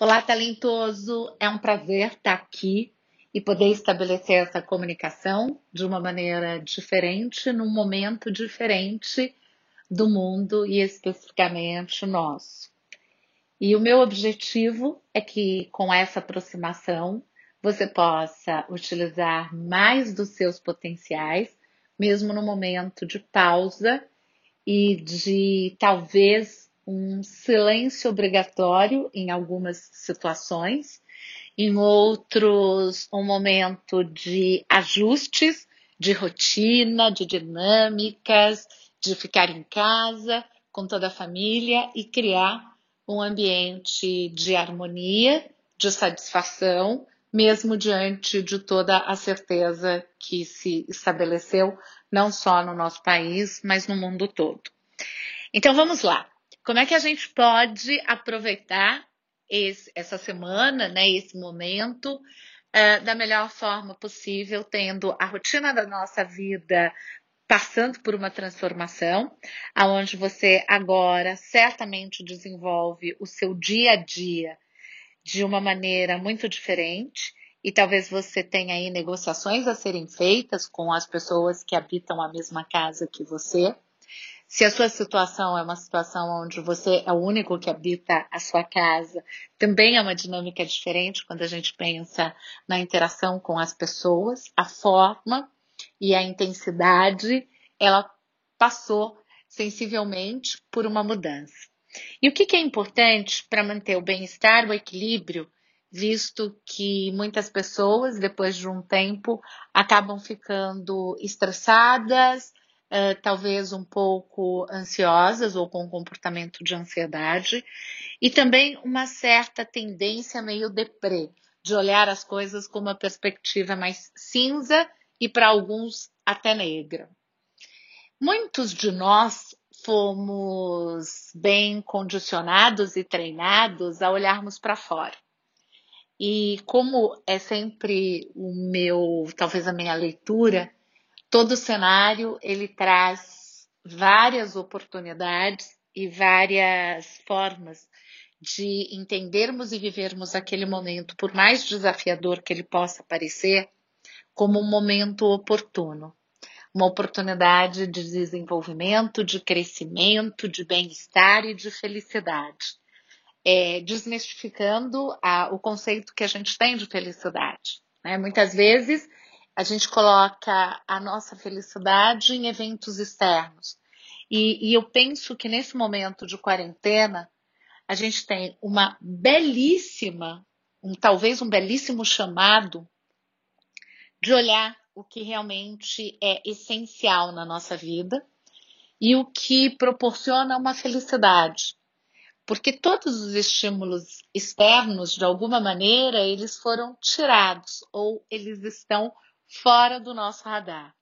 Olá, talentoso! É um prazer estar aqui e poder estabelecer essa comunicação de uma maneira diferente, num momento diferente do mundo e especificamente nosso. E o meu objetivo é que com essa aproximação você possa utilizar mais dos seus potenciais, mesmo no momento de pausa e de talvez um silêncio obrigatório em algumas situações, em outros, um momento de ajustes de rotina, de dinâmicas, de ficar em casa com toda a família e criar um ambiente de harmonia, de satisfação, mesmo diante de toda a certeza que se estabeleceu, não só no nosso país, mas no mundo todo. Então vamos lá. Como é que a gente pode aproveitar esse, essa semana, né, esse momento, uh, da melhor forma possível, tendo a rotina da nossa vida passando por uma transformação, aonde você agora certamente desenvolve o seu dia a dia de uma maneira muito diferente e talvez você tenha aí negociações a serem feitas com as pessoas que habitam a mesma casa que você. Se a sua situação é uma situação onde você é o único que habita a sua casa, também é uma dinâmica diferente quando a gente pensa na interação com as pessoas, a forma e a intensidade, ela passou sensivelmente por uma mudança. E o que, que é importante para manter o bem-estar, o equilíbrio, visto que muitas pessoas, depois de um tempo, acabam ficando estressadas, uh, talvez um pouco ansiosas ou com comportamento de ansiedade, e também uma certa tendência meio deprê, de olhar as coisas com uma perspectiva mais cinza e para alguns até negra. Muitos de nós fomos bem condicionados e treinados a olharmos para fora. E como é sempre o meu, talvez a minha leitura, todo cenário ele traz várias oportunidades e várias formas de entendermos e vivermos aquele momento, por mais desafiador que ele possa parecer, como um momento oportuno, uma oportunidade de desenvolvimento, de crescimento, de bem-estar e de felicidade. É, desmistificando a, o conceito que a gente tem de felicidade. Né? Muitas vezes a gente coloca a nossa felicidade em eventos externos. E, e eu penso que nesse momento de quarentena, a gente tem uma belíssima, um, talvez um belíssimo chamado de olhar o que realmente é essencial na nossa vida e o que proporciona uma felicidade. Porque todos os estímulos externos, de alguma maneira, eles foram tirados ou eles estão fora do nosso radar.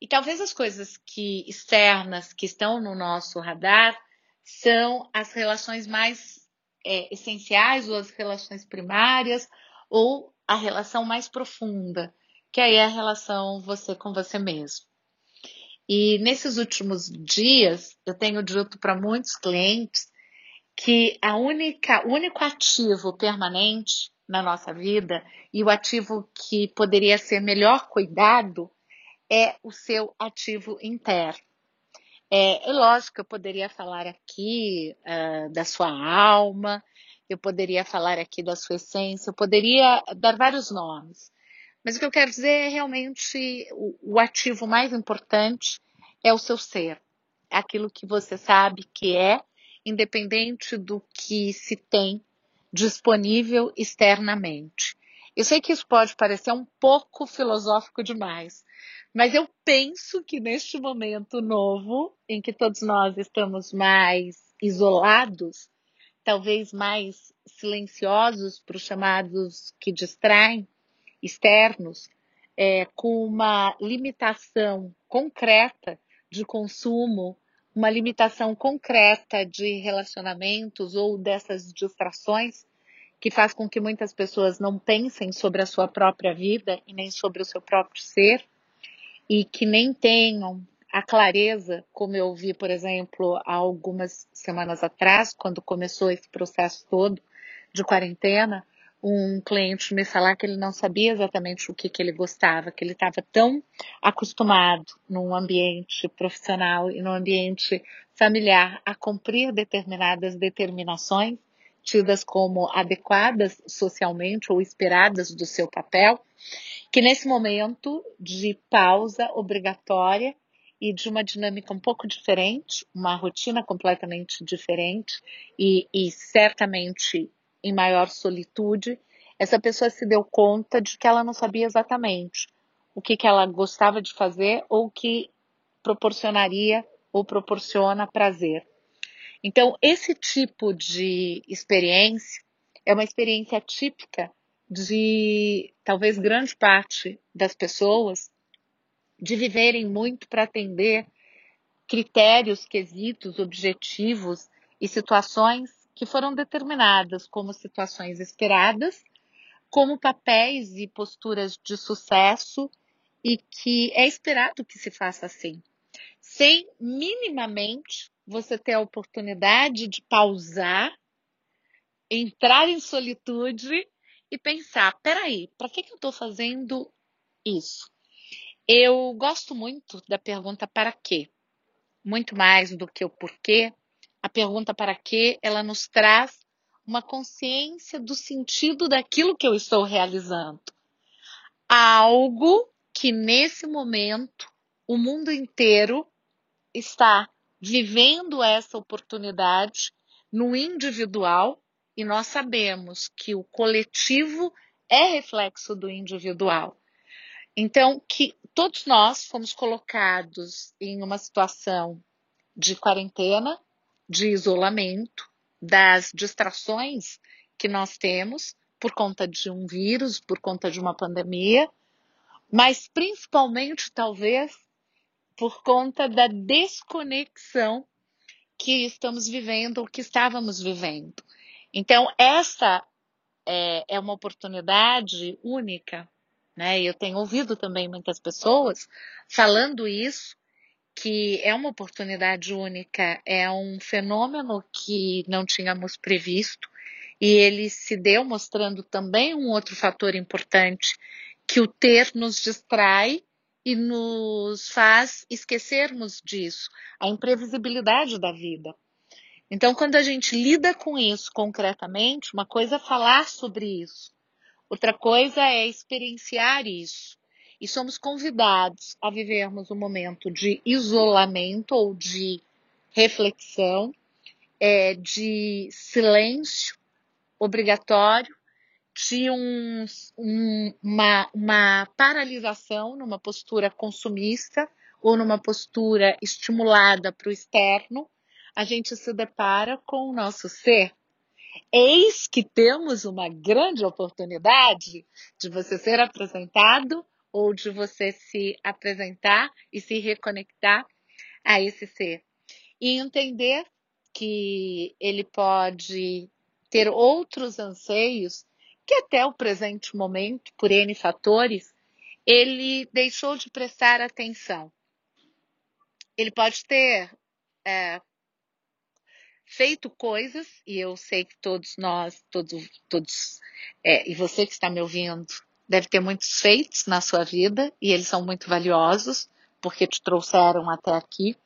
E talvez as coisas que externas que estão no nosso radar são as relações mais é, essenciais ou as relações primárias ou a relação mais profunda que aí é a relação você com você mesmo. E nesses últimos dias, eu tenho dito para muitos clientes que a única, o único ativo permanente na nossa vida e o ativo que poderia ser melhor cuidado é o seu ativo interno. É, é lógico eu poderia falar aqui uh, da sua alma, eu poderia falar aqui da sua essência, eu poderia dar vários nomes. Mas o que eu quero dizer é realmente o, o ativo mais importante é o seu ser. Aquilo que você sabe que é, independente do que se tem disponível externamente. Eu sei que isso pode parecer um pouco filosófico demais, mas eu penso que neste momento novo, em que todos nós estamos mais isolados, talvez mais silenciosos para os chamados que distraem, externos, é, com uma limitação concreta de consumo, uma limitação concreta de relacionamentos ou dessas distrações, que faz com que muitas pessoas não pensem sobre a sua própria vida e nem sobre o seu próprio ser, e que nem tenham a clareza, como eu vi, por exemplo, há algumas semanas atrás, quando começou esse processo todo de quarentena, um cliente me falar que ele não sabia exatamente o que, que ele gostava, que ele estava tão acostumado num ambiente profissional e num ambiente familiar a cumprir determinadas determinações tidas como adequadas socialmente ou esperadas do seu papel, que nesse momento de pausa obrigatória e de uma dinâmica um pouco diferente, uma rotina completamente diferente e, e certamente em maior solitude, essa pessoa se deu conta de que ela não sabia exatamente o que, que ela gostava de fazer ou que proporcionaria ou proporciona prazer. Então, esse tipo de experiência é uma experiência típica de talvez grande parte das pessoas de viverem muito para atender critérios, quesitos, objetivos e situações que foram determinadas como situações esperadas, como papéis e posturas de sucesso e que é esperado que se faça assim, sem minimamente você ter a oportunidade de pausar, entrar em solitude e pensar: peraí, para que, que eu estou fazendo isso? Eu gosto muito da pergunta para quê, muito mais do que o porquê. A pergunta para quê, ela nos traz uma consciência do sentido daquilo que eu estou realizando. Algo que nesse momento o mundo inteiro está vivendo essa oportunidade no individual e nós sabemos que o coletivo é reflexo do individual. Então, que todos nós fomos colocados em uma situação de quarentena, de isolamento, das distrações que nós temos por conta de um vírus, por conta de uma pandemia, mas principalmente, talvez, por conta da desconexão que estamos vivendo ou que estávamos vivendo. Então, essa é, é uma oportunidade única, né? Eu tenho ouvido também muitas pessoas falando isso, que é uma oportunidade única, é um fenômeno que não tínhamos previsto e ele se deu mostrando também um outro fator importante, que o ter nos distrai e nos faz esquecermos disso, a imprevisibilidade da vida. Então, quando a gente lida com isso concretamente, uma coisa é falar sobre isso, outra coisa é experienciar isso. E somos convidados a vivermos um momento de isolamento ou de reflexão, é, de silêncio obrigatório, de um, um, uma, uma paralisação numa postura consumista ou numa postura estimulada para o externo, a gente se depara com o nosso ser. Eis que temos uma grande oportunidade de você ser apresentado ou de você se apresentar e se reconectar a esse ser. E entender que ele pode ter outros anseios que até o presente momento, por N fatores, ele deixou de prestar atenção. Ele pode ter é, feito coisas, e eu sei que todos nós, todos, todos é, e você que está me ouvindo, deve ter muitos feitos na sua vida, e eles são muito valiosos, porque te trouxeram até aqui.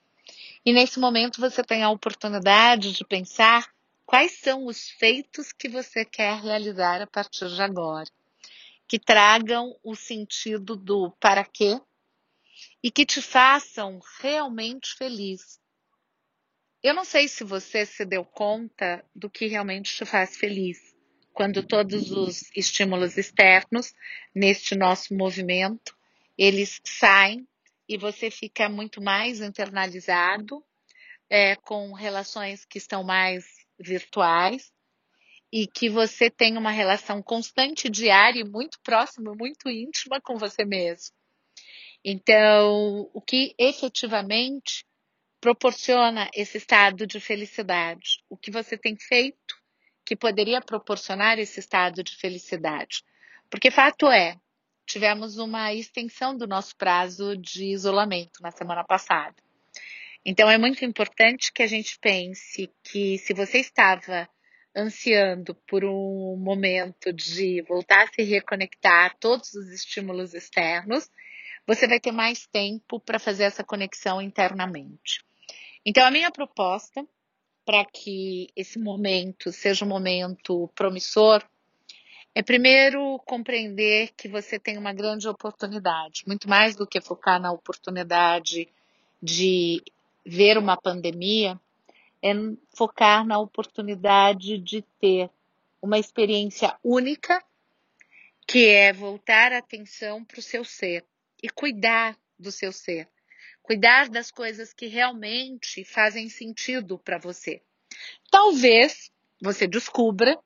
E nesse momento você tem a oportunidade de pensar Quais são os feitos que você quer realizar a partir de agora? Que tragam o sentido do para quê e que te façam realmente feliz. Eu não sei se você se deu conta do que realmente te faz feliz quando todos os estímulos externos neste nosso movimento eles saem e você fica muito mais internalizado é, com relações que estão mais virtuais e que você tem uma relação constante, diária, muito próxima, muito íntima com você mesmo. Então, o que efetivamente proporciona esse estado de felicidade? O que você tem feito que poderia proporcionar esse estado de felicidade? Porque fato é, tivemos uma extensão do nosso prazo de isolamento na semana passada. Então é muito importante que a gente pense que se você estava ansiando por um momento de voltar a se reconectar a todos os estímulos externos, você vai ter mais tempo para fazer essa conexão internamente. Então, a minha proposta para que esse momento seja um momento promissor é primeiro compreender que você tem uma grande oportunidade, muito mais do que focar na oportunidade de ver uma pandemia, é focar na oportunidade de ter uma experiência única, que é voltar a atenção para o seu ser e cuidar do seu ser. Cuidar das coisas que realmente fazem sentido para você. Talvez você descubra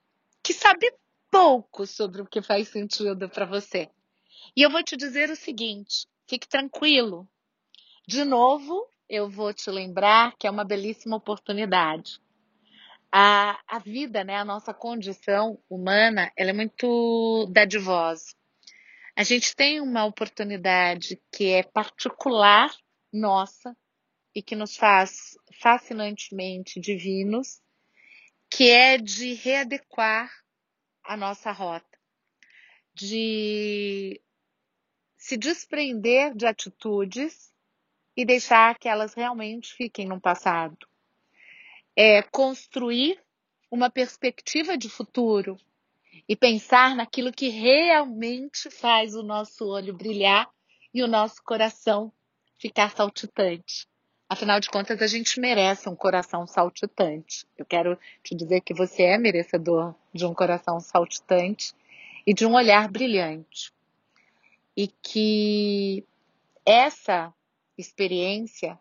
que sabe pouco sobre o que faz sentido para você. E eu vou te dizer o seguinte: fique tranquilo. De novo, eu vou te lembrar que é uma belíssima oportunidade. A, a vida, né, a nossa condição humana, ela é muito dadivosa. A gente tem uma oportunidade que é particular nossa e que nos faz fascinantemente divinos, que é de readequar a nossa rota, de se desprender de atitudes e deixar que elas realmente fiquem no passado. É construir uma perspectiva de futuro e pensar naquilo que realmente faz o nosso olho brilhar e o nosso coração ficar saltitante. Afinal de contas, a gente merece um coração saltitante. Eu quero te dizer que você é merecedor de um coração saltitante e de um olhar brilhante. E que essa experiência,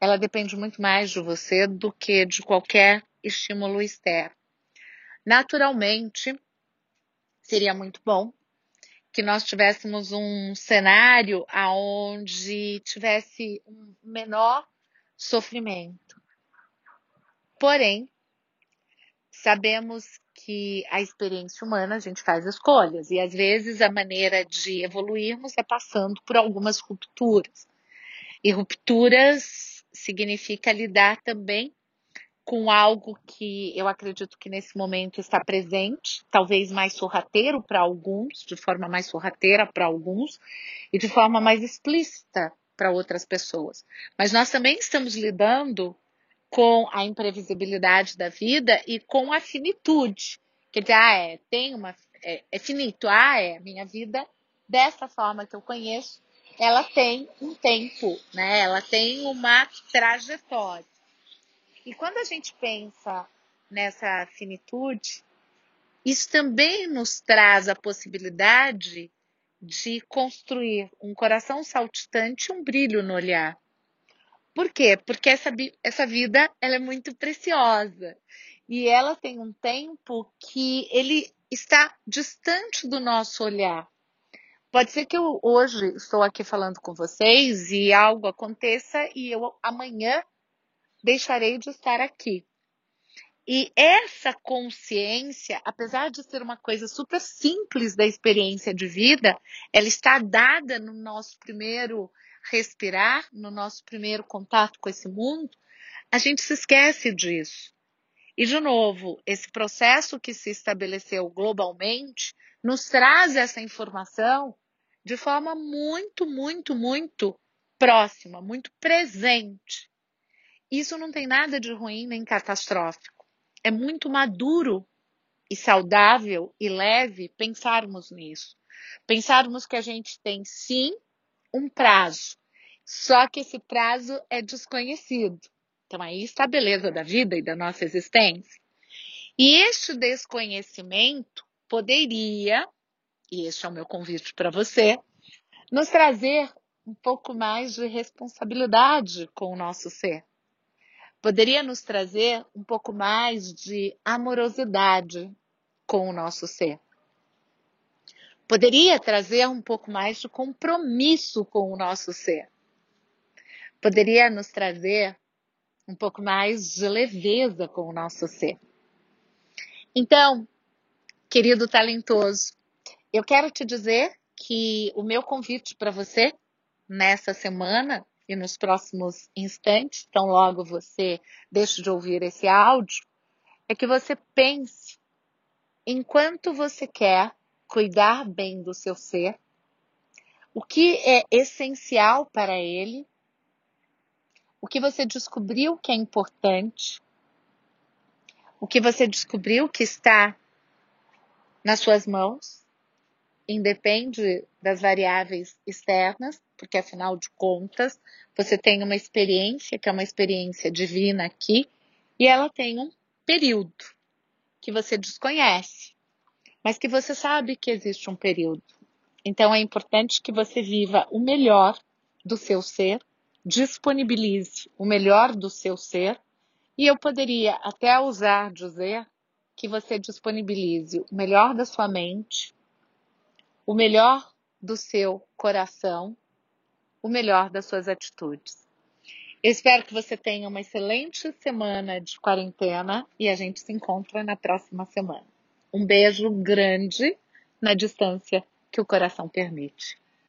ela depende muito mais de você do que de qualquer estímulo externo. Naturalmente, seria muito bom que nós tivéssemos um cenário aonde tivesse um menor sofrimento. Porém, sabemos que a experiência humana a gente faz escolhas e às vezes a maneira de evoluirmos é passando por algumas rupturas. E rupturas significa lidar também com algo que eu acredito que nesse momento está presente, talvez mais sorrateiro para alguns, de forma mais sorrateira para alguns, e de forma mais explícita para outras pessoas. Mas nós também estamos lidando com a imprevisibilidade da vida e com a finitude. Quer dizer, ah, é, tem uma. É, é finito, ah, é, minha vida, dessa forma que eu conheço, ela tem um tempo, né? Ela tem uma trajetória. E quando a gente pensa nessa finitude, isso também nos traz a possibilidade de construir um coração saltitante um brilho no olhar. Por quê? Porque essa, essa vida ela é muito preciosa e ela tem um tempo que ele está distante do nosso olhar. Pode ser que eu hoje estou aqui falando com vocês e algo aconteça e eu amanhã deixarei de estar aqui. E essa consciência, apesar de ser uma coisa super simples da experiência de vida, ela está dada no nosso primeiro respirar, no nosso primeiro contato com esse mundo, a gente se esquece disso. E, de novo, esse processo que se estabeleceu globalmente nos traz essa informação de forma muito, muito, muito próxima, muito presente. Isso não tem nada de ruim nem catastrófico. É muito maduro e saudável e leve pensarmos nisso. Pensarmos que a gente tem sim um prazo, só que esse prazo é desconhecido. Então aí está a beleza da vida e da nossa existência. E este desconhecimento poderia, e este é o meu convite para você, nos trazer um pouco mais de responsabilidade com o nosso ser poderia nos trazer um pouco mais de amorosidade com o nosso ser. Poderia trazer um pouco mais de compromisso com o nosso ser. Poderia nos trazer um pouco mais de leveza com o nosso ser. Então, querido talentoso, eu quero te dizer que o meu convite para você nessa semana e nos próximos instantes, tão logo você deixe de ouvir esse áudio, é que você pense enquanto você quer cuidar bem do seu ser, o que é essencial para ele, o que você descobriu que é importante, o que você descobriu que está nas suas mãos, independe das variáveis externas, porque afinal de contas, você tem uma experiência que é uma experiência divina aqui, e ela tem um período que você desconhece, mas que você sabe que existe um período. Então é importante que você viva o melhor do seu ser, disponibilize o melhor do seu ser, e eu poderia até usar dizer que você disponibilize o melhor da sua mente, o melhor do seu coração, o melhor das suas atitudes. Eu espero que você tenha uma excelente semana de quarentena e a gente se encontra na próxima semana. Um beijo grande na distância que o coração permite.